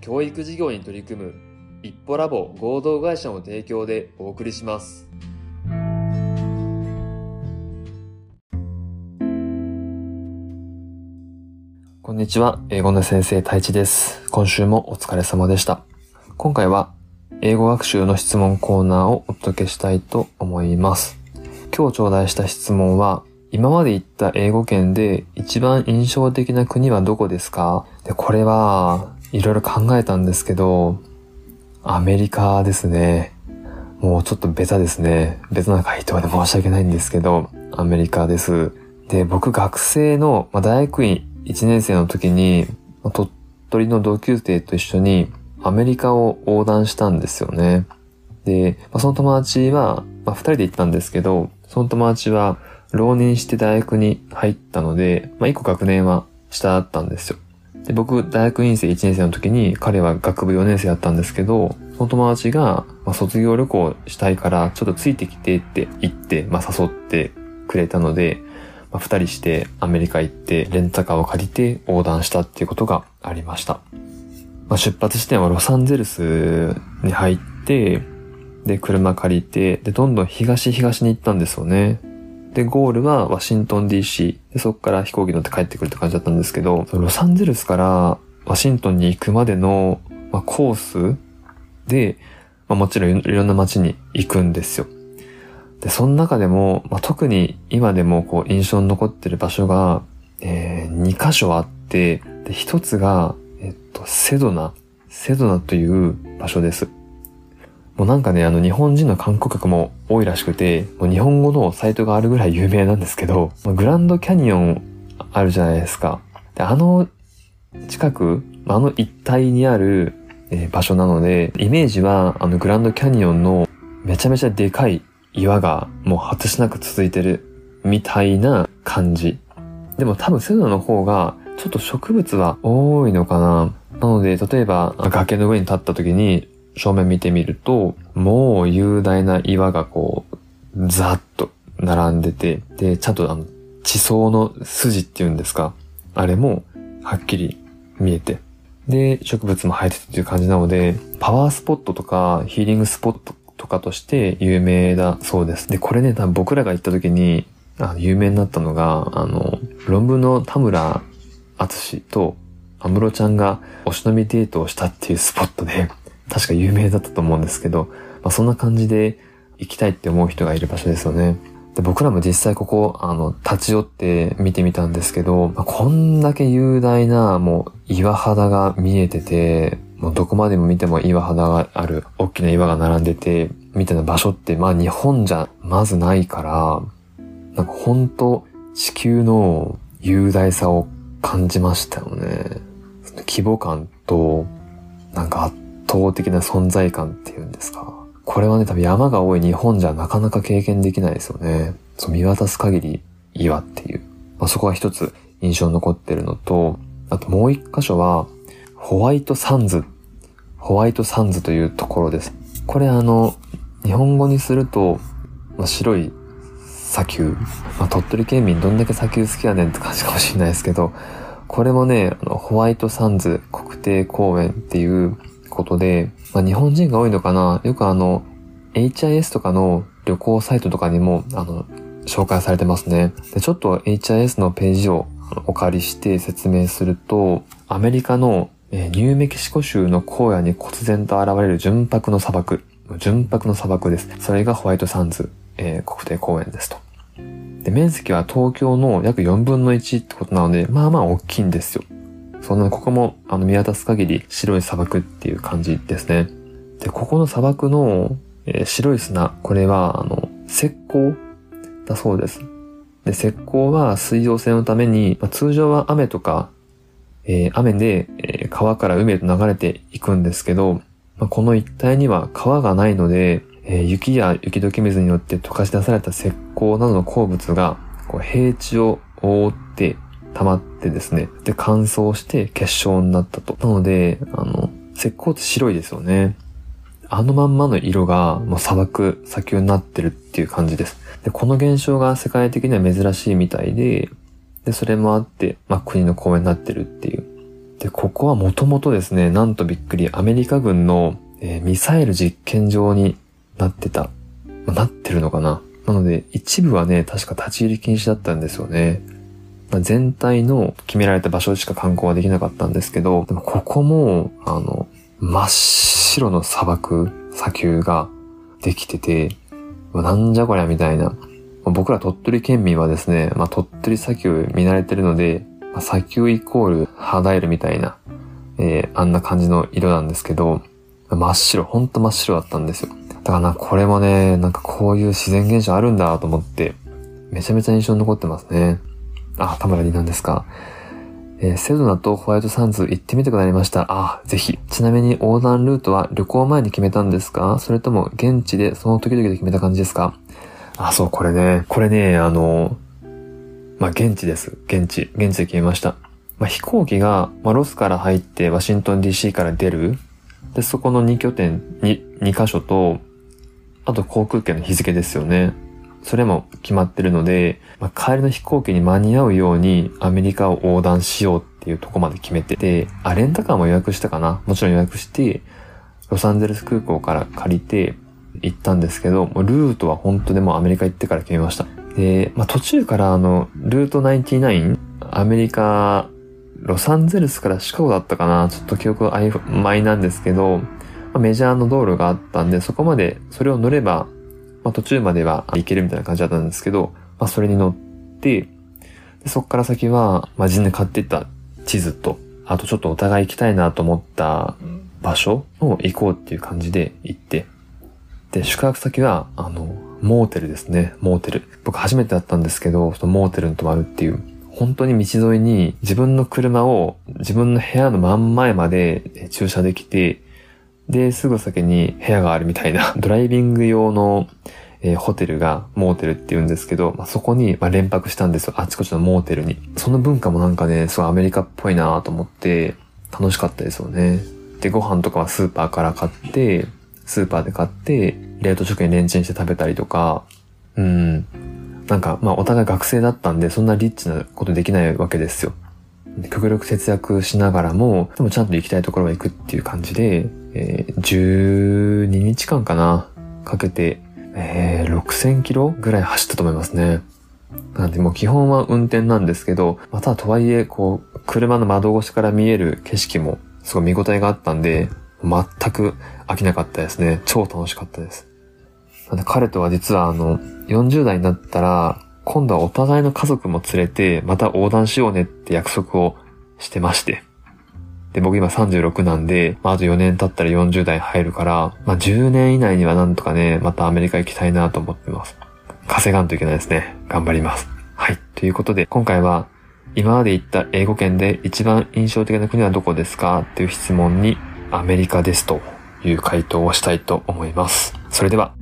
教育事業に取り組む一歩ラボ合同会社の提供でお送りします。こんにちは、英語の先生太一です。今週もお疲れ様でした。今回は英語学習の質問コーナーをお届けしたいと思います。今日頂戴した質問は、今まで行った英語圏で一番印象的な国はどこですか？で、これはいろいろ考えたんですけど、アメリカですね。もうちょっとベタですね。ベタな回答で申し訳ないんですけど、アメリカです。で、僕学生の、まあ、大学院1年生の時に、鳥取の同級生と一緒にアメリカを横断したんですよね。で、まあ、その友達は、まあ、2人で行ったんですけど、その友達は浪人して大学に入ったので、まあ、1個学年は下だったんですよ。で、僕、大学院生1年生の時に、彼は学部4年生だったんですけど、その友達が、まあ、卒業旅行したいから、ちょっとついてきてって言って、まあ、誘ってくれたので、まあ、二人してアメリカ行って、レンタカーを借りて横断したっていうことがありました。まあ、出発地点はロサンゼルスに入って、で、車借りて、で、どんどん東東に行ったんですよね。で、ゴールはワシントン DC。で、そこから飛行機乗って帰ってくるって感じだったんですけど、ロサンゼルスからワシントンに行くまでの、まあ、コースで、まあ、もちろんいろんな街に行くんですよ。で、その中でも、まあ、特に今でもこう印象に残ってる場所が、えー、2箇所あって、で、一つが、えっと、セドナ、セドナという場所です。もうなんかね、あの日本人の観光客も多いらしくて、もう日本語のサイトがあるぐらい有名なんですけど、グランドキャニオンあるじゃないですか。で、あの近く、あの一帯にある、え、場所なので、イメージはあのグランドキャニオンのめちゃめちゃでかい岩がもう果てしなく続いてるみたいな感じ。でも多分セドナの方がちょっと植物は多いのかな。なので、例えば崖の上に立った時に正面見てみると、もう雄大な岩がこう、ざっと並んでて、で、ちゃんとあの、地層の筋っていうんですか、あれもはっきり見えて、で、植物も生えててっていう感じなので、パワースポットとかヒーリングスポットとかとして有名だそうです。で、これね、多分僕らが行った時に、あ有名になったのが、あの、論文の田村厚と安室ちゃんがお忍びデートをしたっていうスポットで、確か有名だったと思うんですけど、まあ、そんな感じで行きたいって思う人がいる場所ですよね。で僕らも実際ここ、あの、立ち寄って見てみたんですけど、まあ、こんだけ雄大な、もう岩肌が見えてて、もうどこまでも見ても岩肌がある、大きな岩が並んでて、みたいな場所って、まあ日本じゃまずないから、なんか本当地球の雄大さを感じましたよね。規模感と、なんか圧倒的な存在感っていうんですか。これはね、多分山が多い日本じゃなかなか経験できないですよね。そう見渡す限り岩っていう。まあ、そこは一つ印象に残ってるのと、あともう一箇所は、ホワイトサンズ。ホワイトサンズというところです。これあの、日本語にすると、まあ、白い砂丘。まあ、鳥取県民どんだけ砂丘好きやねんって感じかもしれないですけど、これもね、あのホワイトサンズ国定公園っていうことで、まあ、日本人が多いのかな？よくあの、HIS とかの旅行サイトとかにも、あの、紹介されてますね。で、ちょっと HIS のページをお借りして説明すると、アメリカの、ニューメキシコ州の荒野に忽然と現れる純白の砂漠。純白の砂漠です。それがホワイトサンズ、えー、国定公園ですと。で、面積は東京の約4分の1ってことなので、まあまあ大きいんですよ。そんな、ここも、あの、見渡す限り白い砂漠っていう感じですね。で、ここの砂漠の、えー、白い砂、これは、あの、石膏だそうです。で、石膏は水溶性のために、まあ、通常は雨とか、えー、雨で、えー、川から海へと流れていくんですけど、まあ、この一帯には川がないので、えー、雪や雪解け水によって溶かし出された石膏などの鉱物がこう平地を覆って溜まってですね、で乾燥して結晶になったと。なので、あの、石膏って白いですよね。あのまんまの色がもう砂漠、砂丘になってるっていう感じです。で、この現象が世界的には珍しいみたいで、で、それもあって、まあ、国の公園になってるっていう。で、ここはもともとですね、なんとびっくり、アメリカ軍の、えー、ミサイル実験場になってた。まあ、なってるのかななので、一部はね、確か立ち入り禁止だったんですよね。まあ、全体の決められた場所でしか観光はできなかったんですけど、でもここも、あの、真っ白の砂漠、砂丘ができてて、なんじゃこりゃみたいな。僕ら鳥取県民はですね、まあ、鳥取砂丘見慣れてるので、まあ、砂丘イコール肌色みたいな、えー、あんな感じの色なんですけど、真っ白、ほんと真っ白だったんですよ。だからな、これもね、なんかこういう自然現象あるんだと思って、めちゃめちゃ印象に残ってますね。あ、田村里なんですか。えー、セドナとホワイトサンズ行ってみたくなりました。あ、ぜひ。ちなみに横断ルートは旅行前に決めたんですかそれとも現地でその時々で決めた感じですかあ、そう、これね。これね、あの、まあ、現地です。現地。現地で決めました。まあ、飛行機が、まあ、ロスから入ってワシントン DC から出る。で、そこの2拠点、2、2箇所と、あと航空券の日付ですよね。それも決まってるので、まあ、帰りの飛行機に間に合うようにアメリカを横断しようっていうとこまで決めてて、あ、レンタカーも予約したかな？もちろん予約して、ロサンゼルス空港から借りて行ったんですけど、もうルートは本当でもアメリカ行ってから決めました。で、まあ、途中からあの、ルート99、アメリカ、ロサンゼルスからシカゴだったかな？ちょっと記憶曖昧なんですけど、まあ、メジャーの道路があったんで、そこまで、それを乗れば、まあ、途中までは行けるみたいな感じだったんですけど、まあ、それに乗って、でそっから先は、まあ、自分で買ってった地図と、あとちょっとお互い行きたいなと思った場所を行こうっていう感じで行って、で、宿泊先は、あの、モーテルですね。モーテル。僕初めてだったんですけど、そのモーテルに泊まるっていう。本当に道沿いに自分の車を自分の部屋の真ん前まで駐車できて、で、すぐ先に部屋があるみたいな、ドライビング用の、えー、ホテルがモーテルって言うんですけど、まあ、そこに、まあ、連泊したんですよ。あちこちのモーテルに。その文化もなんかね、すごいアメリカっぽいなと思って、楽しかったですよね。で、ご飯とかはスーパーから買って、スーパーで買って、冷凍食品レンチンして食べたりとか、うん。なんか、まあお互い学生だったんで、そんなリッチなことできないわけですよ。極力節約しながらも、でもちゃんと行きたいところは行くっていう感じで、えー、12日間かなかけて、えー、6000キロぐらい走ったと思いますね。なんでもう基本は運転なんですけど、またとはいえ、こう、車の窓越しから見える景色もすごい見応えがあったんで、全く飽きなかったですね。超楽しかったです。なんで彼とは実はあの、40代になったら、今度はお互いの家族も連れて、また横断しようねって約束をしてまして。で、僕今36なんで、まあ、あと4年経ったら40代入るから、まあ、10年以内にはなんとかね、またアメリカ行きたいなと思ってます。稼がんといけないですね。頑張ります。はい。ということで、今回は、今まで行った英語圏で一番印象的な国はどこですかっていう質問に、アメリカですという回答をしたいと思います。それでは。